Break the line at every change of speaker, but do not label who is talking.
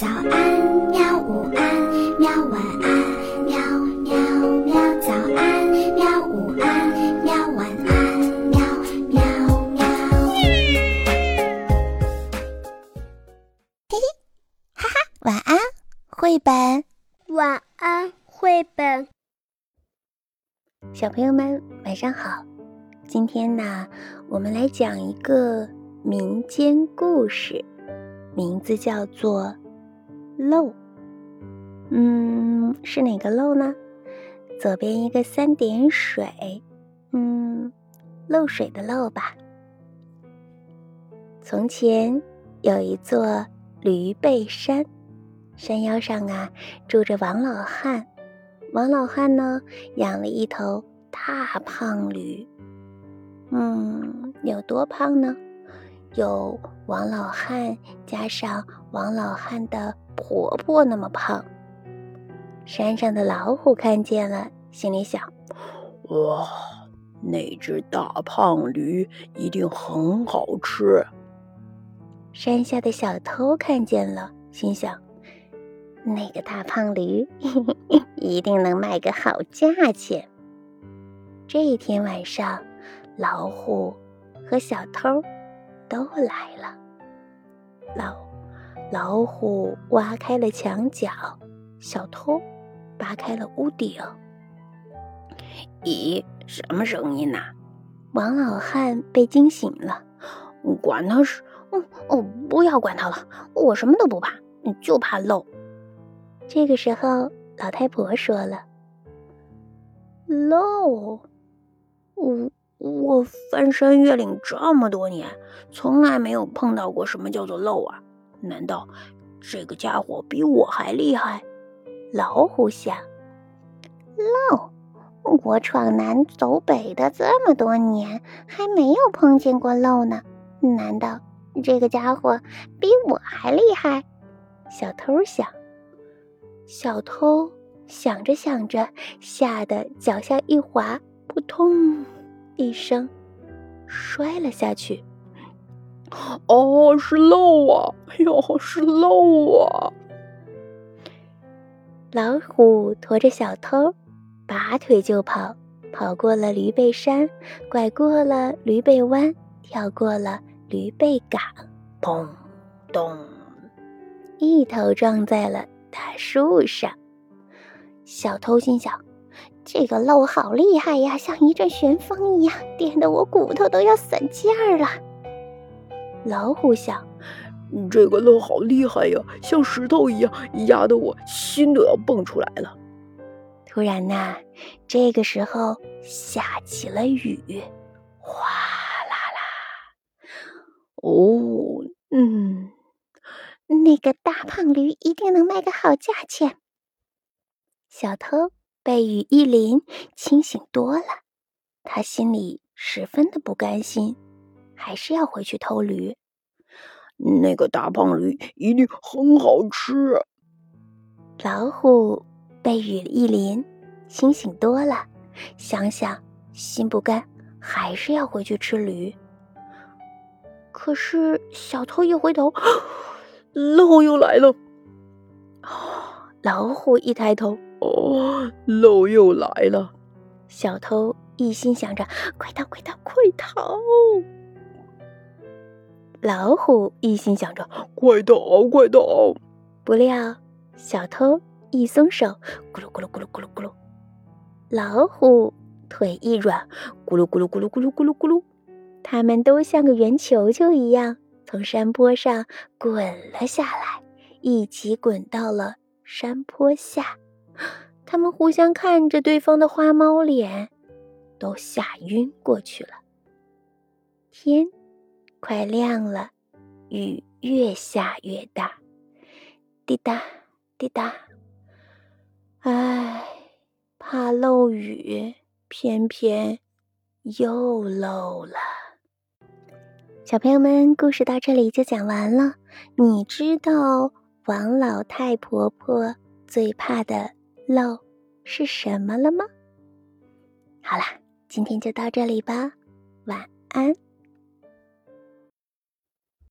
早安，喵！午安，喵！晚安，喵喵喵！早安，喵！午安，喵！晚安，喵喵喵！嘿嘿，哈哈，晚安，绘本。
晚安，绘本。
小朋友们，晚上好。今天呢，我们来讲一个民间故事，名字叫做。漏，嗯，是哪个漏呢？左边一个三点水，嗯，漏水的漏吧。从前有一座驴背山，山腰上啊住着王老汉。王老汉呢养了一头大胖驴，嗯，有多胖呢？有王老汉加上王老汉的。婆婆那么胖，山上的老虎看见了，心里想：
哇，那只大胖驴一定很好吃。
山下的小偷看见了，心想：那个大胖驴 一定能卖个好价钱。这一天晚上，老虎和小偷都来了，老。老虎挖开了墙角，小偷扒开了屋顶。
咦，什么声音呢？
王老汉被惊醒了。
管他是……
嗯哦，不要管他了，我什么都不怕，就怕漏。
这个时候，老太婆说了：“
漏，我我翻山越岭这么多年，从来没有碰到过什么叫做漏啊。”难道这个家伙比我还厉害？
老虎想。
漏，我闯南走北的这么多年，还没有碰见过漏呢。难道这个家伙比我还厉害？
小偷想。小偷想着想着，吓得脚下一滑，扑通一声，摔了下去。
哦，是漏啊！哎呦，是漏啊！
老虎驮着小偷，拔腿就跑，跑过了驴背山，拐过了驴背弯，跳过了驴背岗，
砰咚，
一头撞在了大树上。小偷心想：这个漏好厉害呀，像一阵旋风一样，颠得我骨头都要散架了。老虎想：“
这个漏好厉害呀，像石头一样，压得我心都要蹦出来了。”
突然呐，这个时候下起了雨，哗啦啦。
哦，嗯，
那个大胖驴一定能卖个好价钱。
小偷被雨一淋，清醒多了，他心里十分的不甘心。还是要回去偷驴。
那个大胖驴一定很好吃。
老虎被雨一淋，清醒多了，想想心不甘，还是要回去吃驴。可是小偷一回头，
漏又来了。
老虎一抬头，
哦，漏又来了。
小偷一心想着，快逃，快逃，快逃！老虎一心想着
快逃快逃，
不料小偷一松手，咕噜咕噜咕噜咕噜咕噜，老虎腿一软，咕噜咕噜咕噜咕噜咕噜咕噜，他们都像个圆球球一样从山坡上滚了下来，一起滚到了山坡下。他们互相看着对方的花猫脸，都吓晕过去了。天。快亮了，雨越下越大，滴答滴答。唉，怕漏雨，偏偏又漏了。小朋友们，故事到这里就讲完了。你知道王老太婆婆最怕的漏是什么了吗？好啦，今天就到这里吧，晚安。